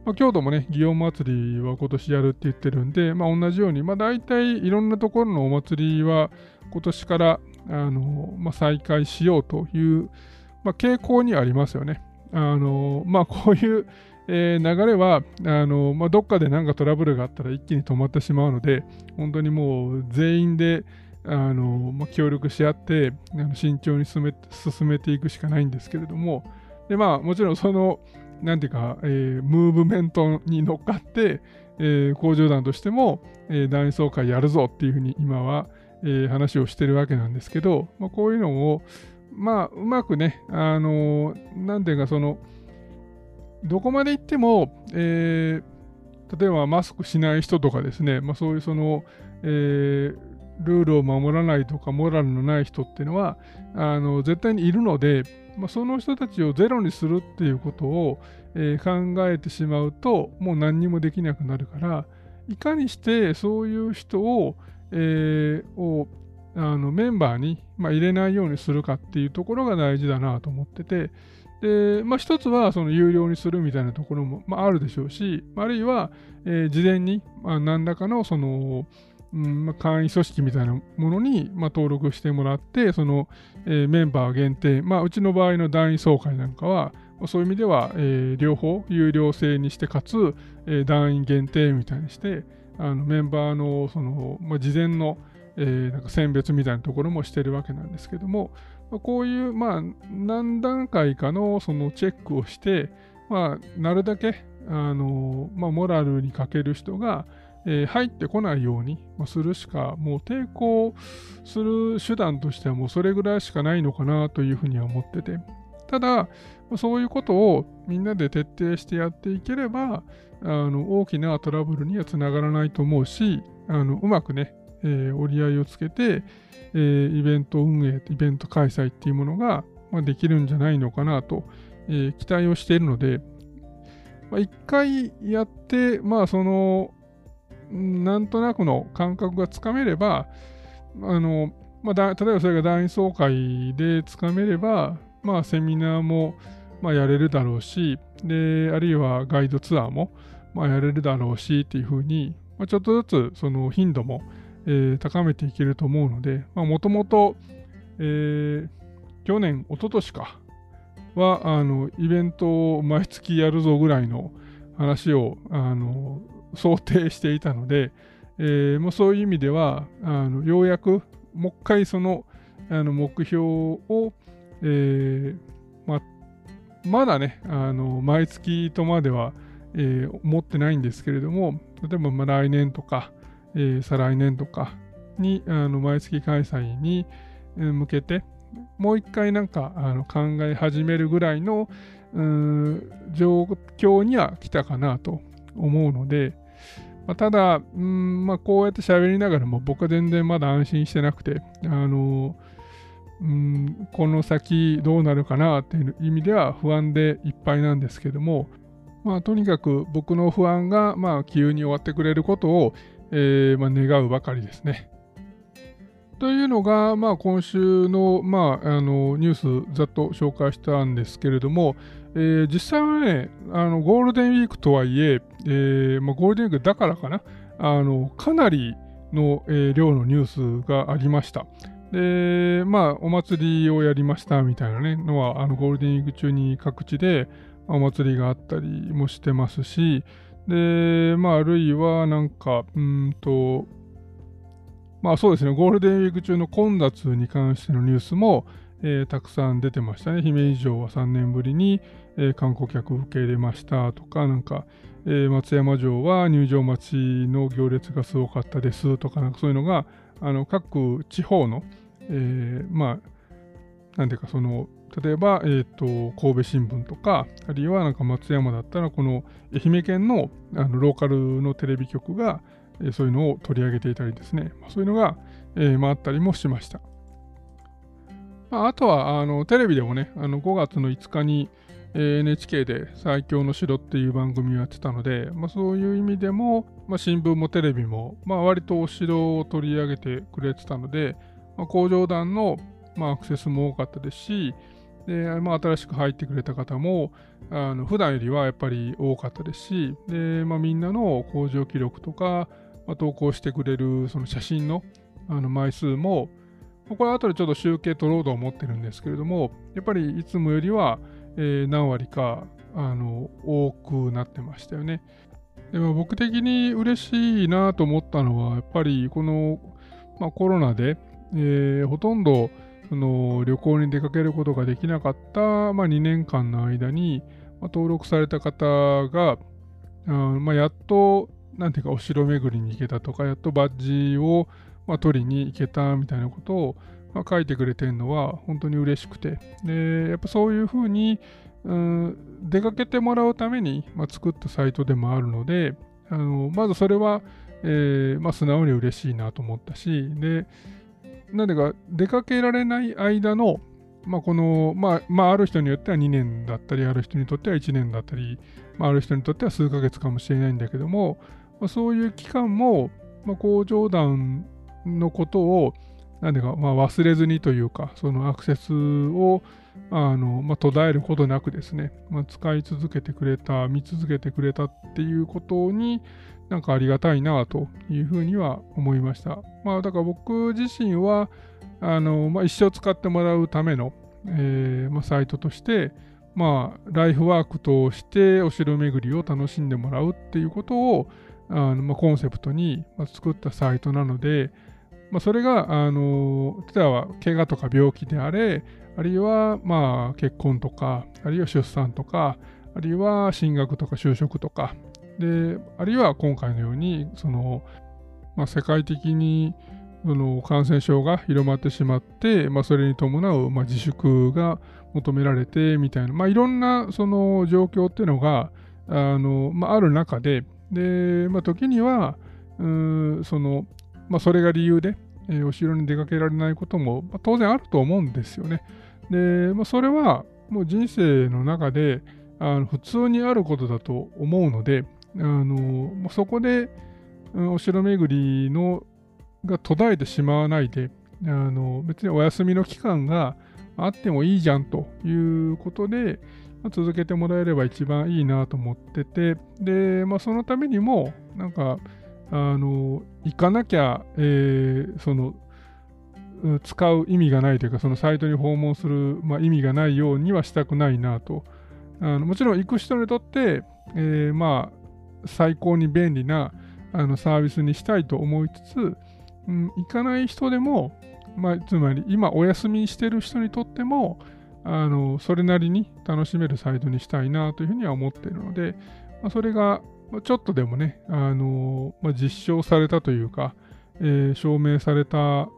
まあ、京都もね、祇園祭りは今年やるって言ってるんで、まあ、同じように、まあ、大体いろんなところのお祭りは今年からあの、まあ、再開しようという、まあ、傾向にありますよね。あのまあ、こういう、えー、流れはあの、まあ、どっかで何かトラブルがあったら一気に止まってしまうので、本当にもう全員であの、まあ、協力し合ってあの慎重に進め進めていくしかないんですけれども、でまあ、もちろんその、なんていうか、えー、ムーブメントに乗っかって、えー、工場団としても、えー、団員総会やるぞっていうふうに今は、えー、話をしてるわけなんですけど、まあ、こういうのを、まあ、うまくね、あのー、なんていうか、その、どこまで行っても、えー、例えばマスクしない人とかですね、まあ、そういうその、えー、ルールを守らないとか、モラルのない人っていうのは、あの絶対にいるので、まあ、その人たちをゼロにするっていうことを、えー、考えてしまうと、もう何にもできなくなるから、いかにしてそういう人を、えー、をあのメンバーに、まあ、入れないようにするかっていうところが大事だなと思ってて、で、まあ、一つはその有料にするみたいなところも、まあ、あるでしょうし、あるいは、えー、事前に、まあ、何らかのその、うんまあ、会員組織みたいなものに、まあ、登録してもらって、その、えー、メンバー限定、まあ、うちの場合の団員総会なんかは、そういう意味では、えー、両方有料制にして、かつ、えー、団員限定みたいにして、あのメンバーのその、まあ、事前の、えー、なんか選別みたいなところもしてるわけなんですけども、まあ、こういう、まあ、何段階かのそのチェックをして、まあ、なるだけ、あのまあ、モラルに欠ける人が、えー、入ってこないようにするしか、もう抵抗する手段としてはもうそれぐらいしかないのかなというふうには思ってて、ただ、そういうことをみんなで徹底してやっていければ、あの大きなトラブルにはつながらないと思うし、あのうまくね、えー、折り合いをつけて、えー、イベント運営、イベント開催っていうものが、まあ、できるんじゃないのかなと、えー、期待をしているので、まあ、一回やって、まあその、なんとなくの感覚がつかめれば、あの、まあ、例えばそれが団員総会でつかめれば、まあ、セミナーも、まあ、やれるだろうし、で、あるいはガイドツアーも、まあ、やれるだろうしっていうふうに、まあ、ちょっとずつその頻度も、えー、高めていけると思うので、もともと、え去年、一昨年か、は、あの、イベントを毎月やるぞぐらいの話を、あの、想定していたので、えー、もうそういう意味では、あのようやくもう一回そのあの目標を、えーままだね、あの毎月とまでは、えー、思ってないんですけれども、例えばま来年とか、えー、再来年とかにあの毎月開催に向けて、もう一回なんかあの考え始めるぐらいの状況には来たかなと思うので、まあ、ただ、うんまあ、こうやって喋りながらも僕は全然まだ安心してなくて、あのうんこの先どうなるかなっていう意味では不安でいっぱいなんですけども、まあ、とにかく僕の不安が、まあ、急に終わってくれることを、えーまあ、願うばかりですね。というのが、まあ、今週の,、まあ、あのニュースざっと紹介したんですけれども、えー、実際はねあの、ゴールデンウィークとはいええー、まあ、ゴールデンウィークだからかな、あのかなりの、えー、量のニュースがありました。で、まあ、お祭りをやりましたみたいなね、のは、あのゴールデンウィーク中に各地でお祭りがあったりもしてますし、で、まあ、あるいは、なんか、うんと、まあそうですね、ゴールデンウィーク中の混雑に関してのニュースも、えー、たくさん出てましたね。姫路城は3年ぶりに、え、観光客受け入れましたとか、なんか、え、松山城は入場待ちの行列がすごかったですとか、なんかそういうのが、あの各地方の、えまあ、なんていうか、その、例えば、えーと、神戸新聞とか、あるいはなんか松山だったら、この愛媛県のあのローカルのテレビ局が、えー、そういうのを取り上げていたりですね、まあ、そういうのが、えーまあ、あったりもしました。まあ、あとはあのテレビでもね、あの5月の5日に、NHK で最強の城っていう番組をやってたので、まあ、そういう意味でも、まあ、新聞もテレビも、まあ、割とお城を取り上げてくれてたので、まあ、工場団の、まあ、アクセスも多かったですし、でまあ、新しく入ってくれた方もあの普段よりはやっぱり多かったですしで、まあ、みんなの工場記録とか、まあ、投稿してくれるその写真のあの枚数もこれ後でちょっと集計取ろうと思ってるんですけれども、やっぱりいつもよりは、えー、何割かあの多くなってましたよね。でも僕的に嬉しいなと思ったのは、やっぱりこの、まあ、コロナで、えー、ほとんどその旅行に出かけることができなかった、まあ、2年間の間に、まあ、登録された方が、あまあ、やっと、なんていうか、お城巡りに行けたとか、やっとバッジを、まあ、取りに行けたみたいなことを、まあ、書いてくれてるのは本当に嬉しくて、で、やっぱそういうふうに、うん、出かけてもらうために、まあ、作ったサイトでもあるので、あのまずそれは、えーまあ、素直に嬉しいなと思ったし、で、なんでか、出かけられない間の、まあ、この、まあ、まあ、ある人によっては2年だったり、ある人にとっては1年だったり、まあ、ある人にとっては数ヶ月かもしれないんだけども、まあ、そういう期間も、まあ、工場団のことを、なんでか、まあ、忘れずにというか、そのアクセスをあの、まあ、途絶えることなくですね、まあ、使い続けてくれた、見続けてくれたっていうことに、なんかありがたいなというふうには思いました。まあ、だから僕自身は、あのまあ、一生使ってもらうための、えーまあ、サイトとして、まあ、ライフワークとしてお城巡りを楽しんでもらうっていうことをあの、まあ、コンセプトに作ったサイトなので、まあ、それが、あの例えば怪我とか病気であれ、あるいは、まあ、結婚とか、あるいは出産とか、あるいは進学とか就職とか、であるいは今回のようにその、まあ、世界的にその感染症が広まってしまって、まあ、それに伴う、まあ、自粛が求められてみたいな、まあ、いろんなその状況っていうのがあの、まあ、ある中でで、まあ、時にはうその、まあ、それが理由で、えー、お城に出かけられないことも、まあ、当然あると思うんですよね。で、まあ、それはもう人生の中であの普通にあることだと思うので、あのそこでお城巡りのが途絶えてしまわないで、あの別にお休みの期間があってもいいじゃんということで、まあ、続けてもらえれば一番いいなと思ってて、で、まあ、そのためにも、なんか、あの、行かなきゃ、えー、その、使う意味がないというか、そのサイトに訪問する、まあ、意味がないようにはしたくないなと。あのもちろん行く人にとって、えー、まあ、最高に便利なあのサービスにしたいと思いつつ、うん、行かない人でも、まあ、つまり今お休みしてる人にとっても、あのそれなりに楽しめるサイトにしたいなというふうには思っているので、まあ、それがちょっとでもね、あのまあ、実証されたというか、えー、証明された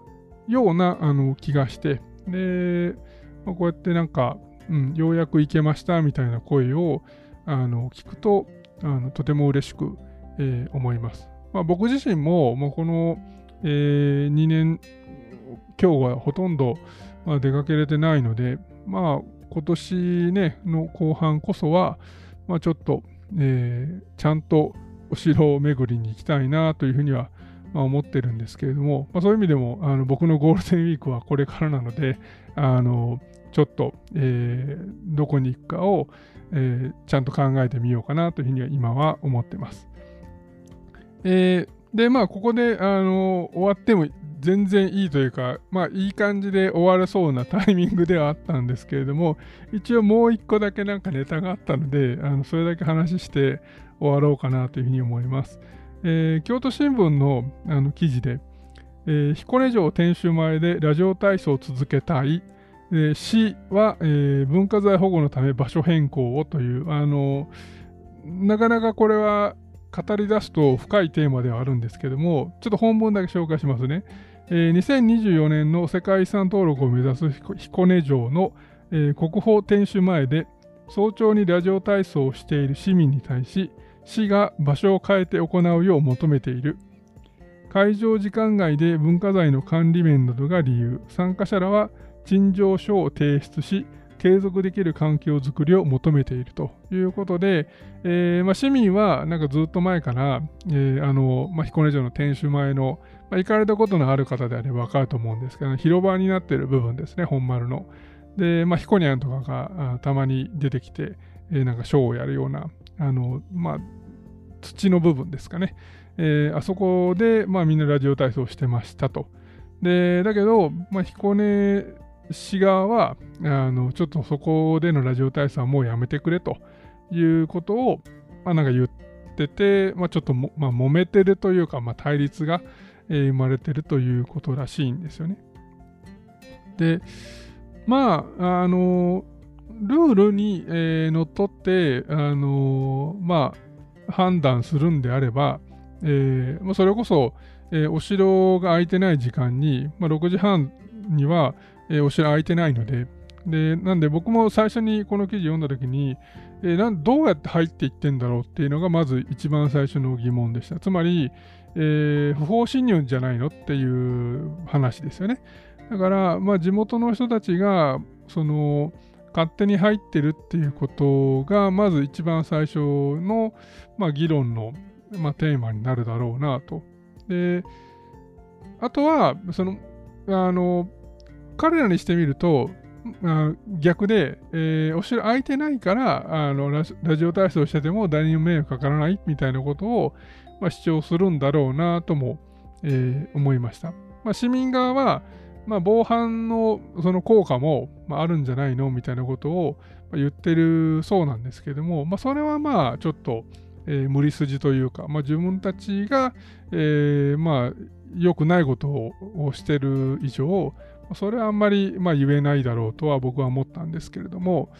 ようなあの気がして、で、まあ、こうやってなんか、うん、ようやく行けましたみたいな声をあの聞くとあのとても嬉しく、えー、思います。まあ、僕自身ももうこの、えー、2年今日はほとんど、まあ、出かけれてないので、まあ今年ねの後半こそは、まあ、ちょっと、えー、ちゃんとお城を巡りに行きたいなというふうには、まあ、思ってるんですけれども、まあ、そういう意味でもあの僕のゴールデンウィークはこれからなのであのちょっと、えー、どこに行くかを、えー、ちゃんと考えてみようかなというふうには今は思ってます。えー、でまあここであの終わっても全然いいというか、まあいい感じで終われそうなタイミングではあったんですけれども、一応もう一個だけなんかネタがあったので、あのそれだけ話して終わろうかなというふうに思います。えー、京都新聞のあの記事で、えー、彦根城天守前でラジオ体操を続けたい、えー、市は、えー、文化財保護のため場所変更をという、あのなかなかこれは語り出すと深いテーマではあるんですけども、ちょっと本文だけ紹介しますね。えー、2024年の世界遺産登録を目指す彦根城の、えー、国宝天守前で早朝にラジオ体操をしている市民に対し市が場所を変えて行うよう求めている。会場時間外で文化財の管理面などが理由。参加者らは陳情書を提出し継続できる環境づくりを求めている。ということで、えーまあ、市民はなんかずっと前から、えーあのまあ、彦根城の天守前の、まあ、行かれたことのある方であれば分かると思うんですけど、広場になっている部分ですね、本丸の。で、まあ、彦根庵とかがたまに出てきて、えー、なんかショーをやるような、あのまあ、土の部分ですかね。えー、あそこで、まあ、みんなラジオ体操してましたと。で、だけど、まあ、彦根市側はあのちょっとそこでのラジオ体操はもうやめてくれということを、まあ、なんか言ってて、まあ、ちょっとも、まあ、揉めてるというか、まあ、対立が、生まれてるということらしいんですよね。で、まあ、あの、ルールに、えー、のっとって、あのまあ、判断するんであれば、えー、それこそ、えー、お城が空いてない時間に、まあ、6時半には、えー、お城空いてないので、で、なんで僕も最初にこの記事読んだ時に、えー、どうやって入っていってんだろうっていうのがまず一番最初の疑問でした。つまり、えー、不法侵入じゃないのっていう話ですよね。だから、まあ、地元の人たちが、その、勝手に入ってるっていうことが、まず一番最初の、まあ、議論の、まあ、テーマになるだろうなと。で、あとは、その、あの、彼らにしてみると、逆で、えー、お城空いてないからあのラジオ体操してても誰にも迷惑かからないみたいなことを、まあ、主張するんだろうなとも、えー、思いました。まあ、市民側は、まあ、防犯のその効果も、まあ、あるんじゃないの？みたいなことを言ってるそうなんですけども、まあ、それはまあちょっと、えー、無理筋というか、まあ、自分たちが、えー、まあ良くないことをしてる以上、それはあんまり、まあ、言えないだろうとは僕は思ったんですけれども、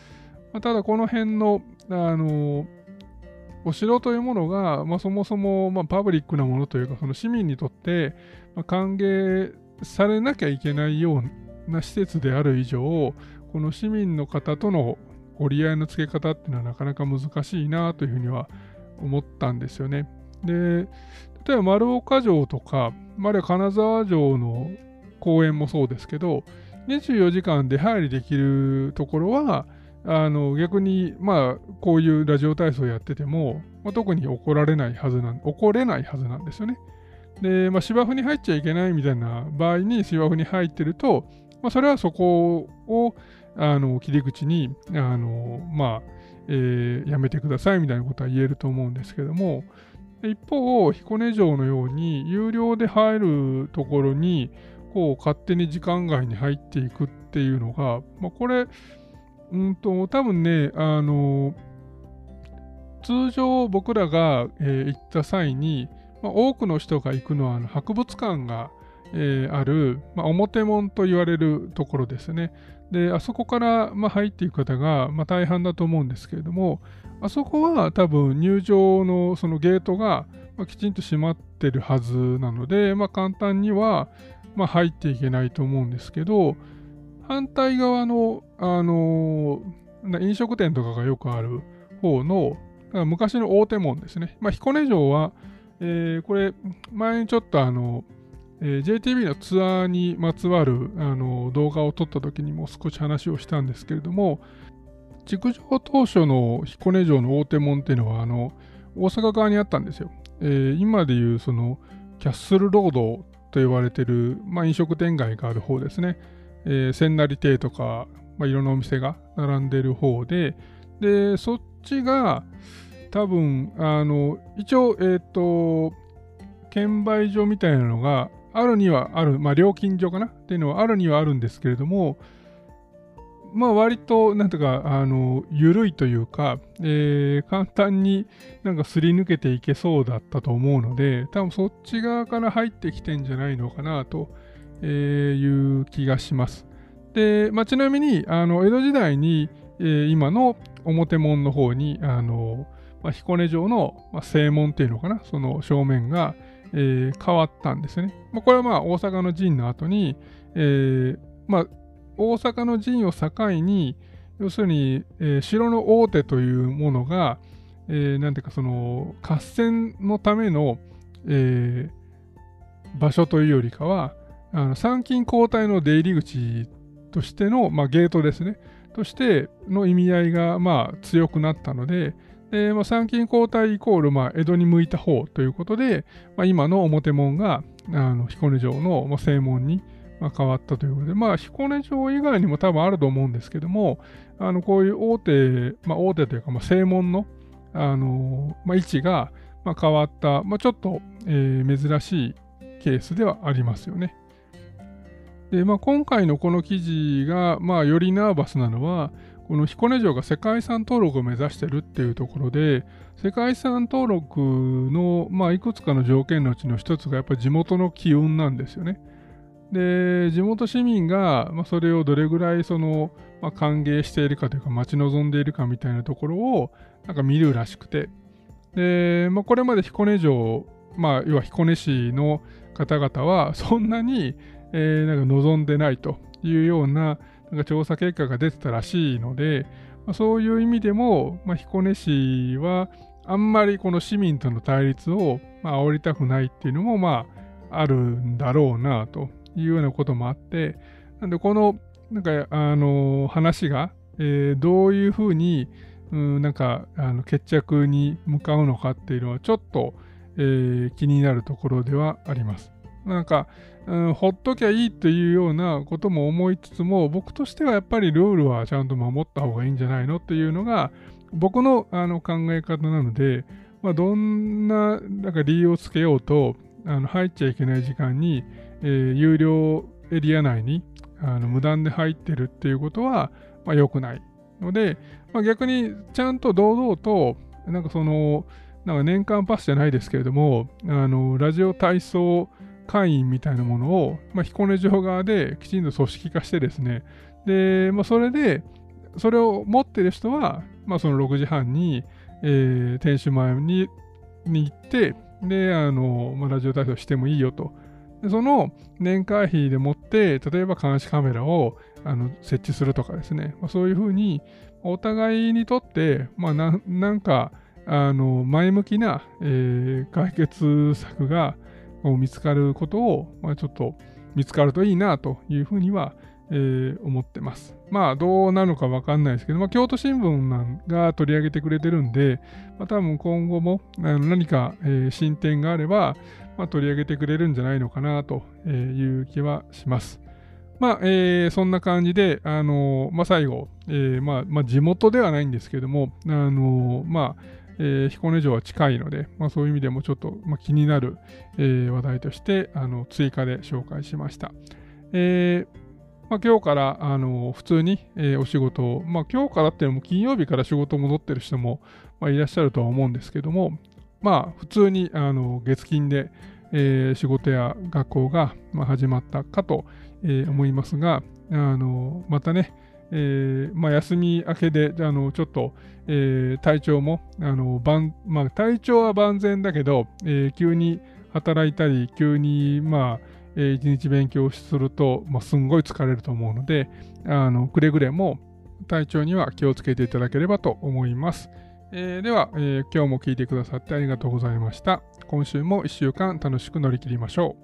まあ、ただこの辺の、あのお城というものが、まあ、そもそも、まあ、パブリックなものというか、その市民にとって、まあ、歓迎されなきゃいけないような施設である以上、この市民の方との折り合いのつけ方っていうのはなかなか難しいなというふうには思ったんですよね。で、例えば丸岡城とか、あるいは金沢城の公園もそうですけど、24時間出入りできるところは、あの逆に、まあ、こういうラジオ体操やってても、まあ、特に怒られないはずなん、怒れないはずなんですよね。で、まあ、芝生に入っちゃいけないみたいな場合に芝生に入ってると、まあ、それはそこをあの切り口に、あのまあえー、やめてくださいみたいなことは言えると思うんですけども、一方、彦根城のように有料で入るところに、こう勝手に時間外に入っていくっていうのが、まあ、これ、うんと、多分ね、あの、通常僕らが、えー、行った際に、まあ、多くの人が行くのはあの博物館が、えー、ある、まあ、表門と言われるところですね。で、あそこから、まあ、入っていく方が、まあ、大半だと思うんですけれども、あそこは多分入場のそのゲートが、まあ、きちんと閉まってるはずなので、まあ、簡単には、まあ、入っていけないと思うんですけど、反対側の、あのー、飲食店とかがよくある方の、昔の大手門ですね。まあ、彦根城は、えー、これ、前にちょっとあの、えー、JTB のツアーにまつわるあの動画を撮った時にも少し話をしたんですけれども、築城当初の彦根城の大手門っていうのは、あの、大阪側にあったんですよ。えー、今でいうその、キャッスルロードと言われてる、まあ、飲食店街がある方ですね。えー、千成亭とか、まあ、いろんなお店が並んでる方で、で、そっちが、多分、あの、一応、えっ、ー、と、券売所みたいなのがあるにはある、まあ、料金所かな？っていうのはあるにはあるんですけれども、まあ割と、なんとか、あの、緩いというか、えー、簡単になんかすり抜けていけそうだったと思うので、多分そっち側から入ってきてんじゃないのかなとえいう気がします。で、まあ、ちなみに、あの、江戸時代に、えー、今の表門の方に、あの、まあ、彦根城の、まあ、正門っていうのかな、その正面が、えー、変わったんですね。まあ、これはまあ大阪の陣の後に、えー、まあ、大阪の陣を境に、要するに、えー、城の大手というものが、えー、なんていうかその合戦のための、えー、場所というよりかは、あの参勤交代の出入り口としての、まあ、ゲートですね。としての意味合いが、まあ、強くなったので、でまあ、参勤交代イコール、まあ、江戸に向いた方ということで、まあ、今の表門があの彦根城の、まあ、正門に、まあ、変わったということで、まあ、彦根城以外にも多分あると思うんですけども、あのこういう大手、まあ、大手というか、まあ、正門の、あのまあ、位置が、まあ、変わった、まあ、ちょっと、えー、珍しいケースではありますよね。で、まあ、今回のこの記事が、まあ、よりナーバスなのは、この彦根城が世界遺産登録を目指してるっていうところで、世界遺産登録の、まあ、いくつかの条件のうちの一つがやっぱり地元の機運なんですよね。で、地元市民が、まあ、それをどれぐらいその、まあ、歓迎しているかというか、待ち望んでいるかみたいなところを、なんか見るらしくて。で、まあ、これまで彦根城、まあ、要は彦根市の方々は、そんなに、えー、なんか望んでないというような、なんか調査結果が出てたらしいので、まあ、そういう意味でも、まあ、彦根市は、あんまりこの市民との対立を、まあ、煽りたくないっていうのも、まあ、あるんだろうなというようなこともあって、なんでこの、なんか、あの、話が、えー、どういうふうに、うん、なんか、あの決着に向かうのかっていうのは、ちょっと、えー、気になるところではあります。なんか、うん、ほっときゃいいというようなことも思いつつも、僕としてはやっぱりルールはちゃんと守った方がいいんじゃないのっていうのが、僕のあの考え方なので、まあ、どんななんか理由をつけようと、あの入っちゃいけない時間に、えー、有料エリア内にあの無断で入ってるっていうことは、まあ、良くないので、まあ、逆にちゃんと堂々と、なんかその、なんか年間パスじゃないですけれども、あのラジオ体操会員みたいなものを、まあ、彦根城側できちんと組織化してですね、で、まあ、それで、それを持ってる人は、まあ、その6時半に、えー、天守前にに行って、で、あの、まあ、ラジオ体操してもいいよと。でその年会費でもって、例えば監視カメラをあの設置するとかですね、まあ、そういうふうに、お互いにとって、まあな、なんか、あの前向きな、えー、解決策が見つかることを、まあ、ちょっと見つかるといいなというふうには、えー、思ってます。まあどうなるのかわかんないですけど、まあ、京都新聞が取り上げてくれてるんで、まあ、多分今後も何か、えー、進展があれば、まあ、取り上げてくれるんじゃないのかなという気はします。まあ、えー、そんな感じで、あのまあ、最後、えーまあまあ、地元ではないんですけども、あのまあ、えー、彦根城は近いので、まあ、そういう意味でもちょっと、まあ、気になる、えー、話題としてあの追加で紹介しました。えーまあ、今日からあの普通に、えー、お仕事を、まあ、今日からっていうのも金曜日から仕事戻ってる人も、まあ、いらっしゃるとは思うんですけども、まあ、普通にあの月金で、えー、仕事や学校が、まあ、始まったかと、えー、思いますが、あのまたね、えーまあ、休み明けであのちょっと、えー、体調もあの万、まあ、体調は万全だけど、えー、急に働いたり急に、まあえー、一日勉強すると、まあ、すんごい疲れると思うのであのくれぐれも体調には気をつけていただければと思います。えー、では、えー、今日も聞いてくださってありがとうございました。今週も1週間楽しく乗り切りましょう。